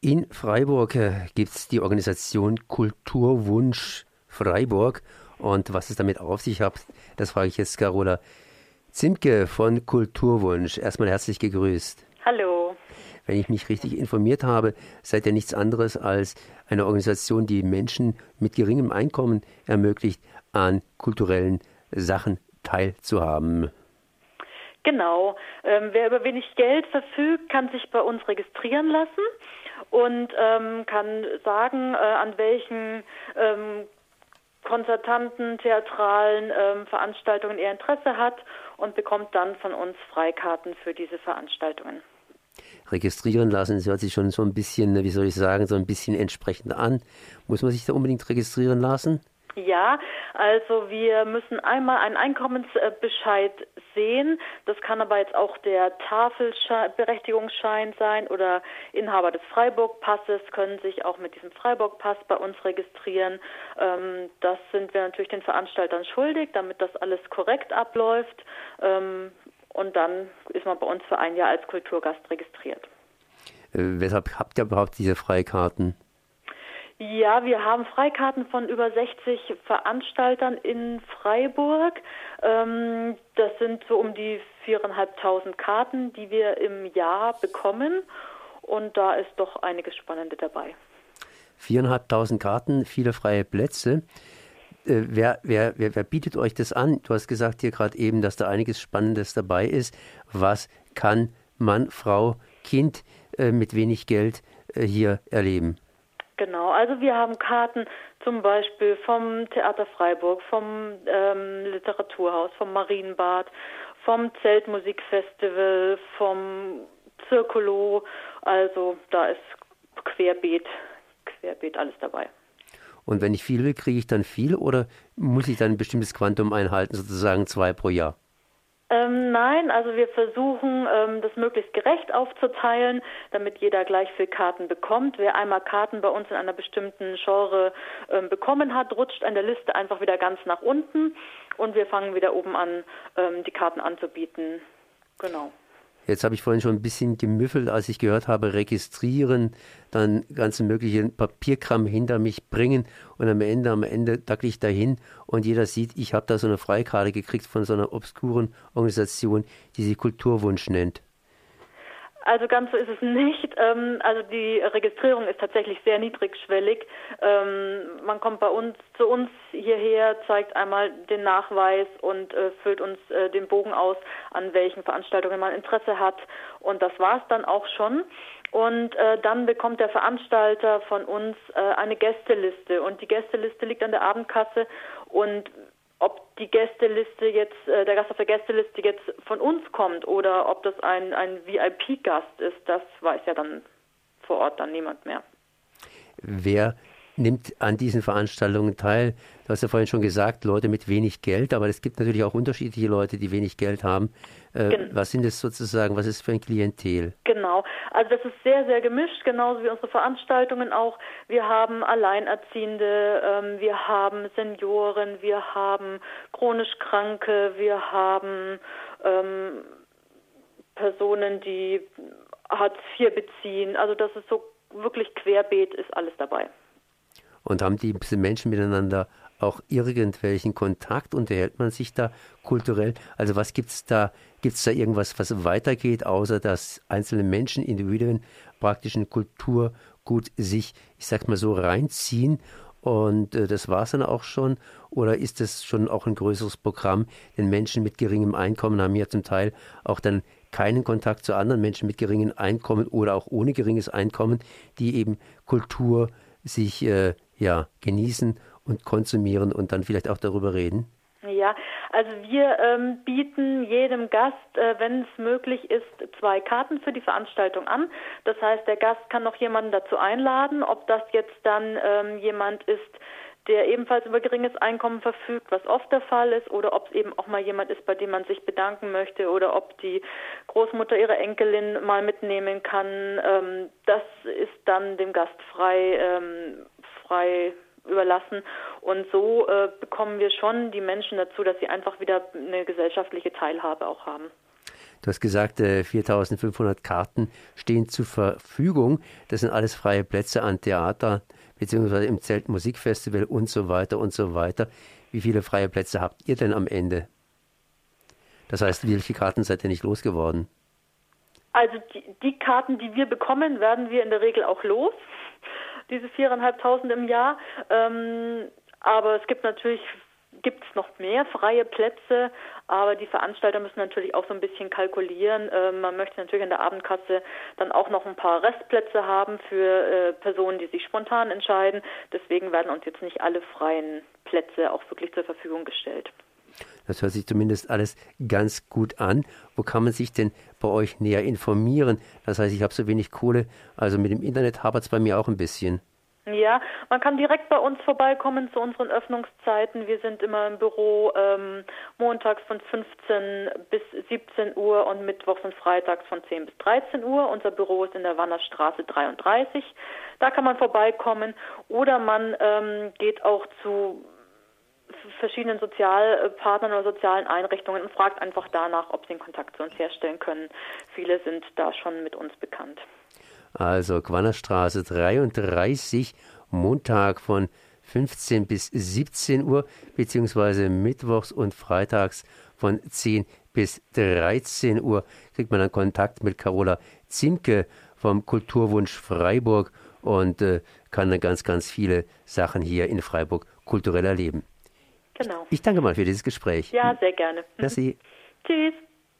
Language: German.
In Freiburg äh, gibt es die Organisation Kulturwunsch Freiburg. Und was es damit auf sich hat, das frage ich jetzt Carola Zimke von Kulturwunsch. Erstmal herzlich gegrüßt. Hallo. Wenn ich mich richtig informiert habe, seid ihr nichts anderes als eine Organisation, die Menschen mit geringem Einkommen ermöglicht, an kulturellen Sachen teilzuhaben. Genau. Ähm, wer über wenig Geld verfügt, kann sich bei uns registrieren lassen und ähm, kann sagen, äh, an welchen ähm, konzertanten, theatralen ähm, Veranstaltungen er Interesse hat und bekommt dann von uns Freikarten für diese Veranstaltungen. Registrieren lassen, das hört sich schon so ein bisschen, wie soll ich sagen, so ein bisschen entsprechend an. Muss man sich da unbedingt registrieren lassen? Ja, also wir müssen einmal einen Einkommensbescheid sehen. Das kann aber jetzt auch der Tafelberechtigungsschein sein oder Inhaber des Freiburg-Passes können sich auch mit diesem Freiburg-Pass bei uns registrieren. Ähm, das sind wir natürlich den Veranstaltern schuldig, damit das alles korrekt abläuft. Ähm, und dann ist man bei uns für ein Jahr als Kulturgast registriert. Äh, weshalb habt ihr überhaupt diese Freikarten? Ja, wir haben Freikarten von über 60 Veranstaltern in Freiburg. Ähm, das sind so um die 4.500 Karten, die wir im Jahr bekommen. Und da ist doch einiges Spannende dabei. 4.500 Karten, viele freie Plätze. Äh, wer, wer, wer, wer bietet euch das an? Du hast gesagt hier gerade eben, dass da einiges Spannendes dabei ist. Was kann Mann, Frau, Kind äh, mit wenig Geld äh, hier erleben? Genau, also wir haben Karten zum Beispiel vom Theater Freiburg, vom ähm, Literaturhaus, vom Marienbad, vom Zeltmusikfestival, vom Zirkulo. Also da ist querbeet, querbeet alles dabei. Und wenn ich viel will, kriege ich dann viel oder muss ich dann ein bestimmtes Quantum einhalten, sozusagen zwei pro Jahr? Ähm, nein, also wir versuchen, ähm, das möglichst gerecht aufzuteilen, damit jeder gleich viel Karten bekommt. Wer einmal Karten bei uns in einer bestimmten Genre ähm, bekommen hat, rutscht an der Liste einfach wieder ganz nach unten und wir fangen wieder oben an, ähm, die Karten anzubieten. Genau. Jetzt habe ich vorhin schon ein bisschen gemüffelt, als ich gehört habe, registrieren, dann ganze mögliche Papierkram hinter mich bringen und am Ende, am Ende dackel ich dahin und jeder sieht, ich habe da so eine Freikarte gekriegt von so einer obskuren Organisation, die sich Kulturwunsch nennt. Also ganz so ist es nicht. Ähm, also die Registrierung ist tatsächlich sehr niedrigschwellig. Ähm, man kommt bei uns zu uns hierher, zeigt einmal den Nachweis und äh, füllt uns äh, den Bogen aus, an welchen Veranstaltungen man Interesse hat. Und das war es dann auch schon. Und äh, dann bekommt der Veranstalter von uns äh, eine Gästeliste und die Gästeliste liegt an der Abendkasse und ob die Gästeliste jetzt, äh, der Gast auf der Gästeliste jetzt von uns kommt oder ob das ein, ein VIP-Gast ist, das weiß ja dann vor Ort dann niemand mehr. Wer nimmt an diesen Veranstaltungen teil? Du hast ja vorhin schon gesagt, Leute mit wenig Geld, aber es gibt natürlich auch unterschiedliche Leute, die wenig Geld haben. Äh, was sind es sozusagen, was ist für ein Klientel? Genau, also das ist sehr, sehr gemischt, genauso wie unsere Veranstaltungen auch. Wir haben Alleinerziehende, ähm, wir haben Senioren, wir haben chronisch Kranke, wir haben ähm, Personen, die Hartz IV beziehen. Also das ist so wirklich querbeet, ist alles dabei. Und haben die Menschen miteinander auch irgendwelchen Kontakt? Unterhält man sich da kulturell? Also was gibt es da? Gibt es da irgendwas, was weitergeht, außer dass einzelne Menschen, Individuen praktisch in Kulturgut sich, ich sag mal so, reinziehen und äh, das war es dann auch schon? Oder ist das schon auch ein größeres Programm? Denn Menschen mit geringem Einkommen haben ja zum Teil auch dann keinen Kontakt zu anderen Menschen mit geringem Einkommen oder auch ohne geringes Einkommen, die eben Kultur sich äh, ja, genießen und konsumieren und dann vielleicht auch darüber reden? Ja, also wir ähm, bieten jedem Gast, äh, wenn es möglich ist, zwei Karten für die Veranstaltung an. Das heißt, der Gast kann noch jemanden dazu einladen, ob das jetzt dann ähm, jemand ist, der ebenfalls über geringes Einkommen verfügt, was oft der Fall ist, oder ob es eben auch mal jemand ist, bei dem man sich bedanken möchte, oder ob die Großmutter ihre Enkelin mal mitnehmen kann. Ähm, das ist dann dem Gast frei, ähm, frei überlassen. Und so äh, bekommen wir schon die Menschen dazu, dass sie einfach wieder eine gesellschaftliche Teilhabe auch haben. Du hast gesagt, 4500 Karten stehen zur Verfügung. Das sind alles freie Plätze an Theater, beziehungsweise im Zelt Musikfestival und so weiter und so weiter. Wie viele freie Plätze habt ihr denn am Ende? Das heißt, welche Karten seid ihr nicht losgeworden? Also die, die Karten, die wir bekommen, werden wir in der Regel auch los. Diese viereinhalbtausend im Jahr. Ähm, aber es gibt natürlich gibt es noch mehr freie Plätze, aber die Veranstalter müssen natürlich auch so ein bisschen kalkulieren. Äh, man möchte natürlich in der Abendkasse dann auch noch ein paar Restplätze haben für äh, Personen, die sich spontan entscheiden. Deswegen werden uns jetzt nicht alle freien Plätze auch wirklich zur Verfügung gestellt. Das hört sich zumindest alles ganz gut an. Wo kann man sich denn bei euch näher informieren? Das heißt, ich habe so wenig Kohle, also mit dem Internet hapert es bei mir auch ein bisschen. Ja, man kann direkt bei uns vorbeikommen zu unseren Öffnungszeiten. Wir sind immer im Büro ähm, montags von 15 bis 17 Uhr und mittwochs und freitags von 10 bis 13 Uhr. Unser Büro ist in der Wannerstraße 33. Da kann man vorbeikommen oder man ähm, geht auch zu verschiedenen Sozialpartnern oder sozialen Einrichtungen und fragt einfach danach, ob sie den Kontakt zu uns herstellen können. Viele sind da schon mit uns bekannt. Also Quannerstraße 33, Montag von 15 bis 17 Uhr, beziehungsweise mittwochs und freitags von 10 bis 13 Uhr kriegt man dann Kontakt mit Carola Zimke vom Kulturwunsch Freiburg und äh, kann dann ganz, ganz viele Sachen hier in Freiburg kulturell erleben. Genau. Ich danke mal für dieses Gespräch. Ja, sehr gerne. Merci. Tschüss.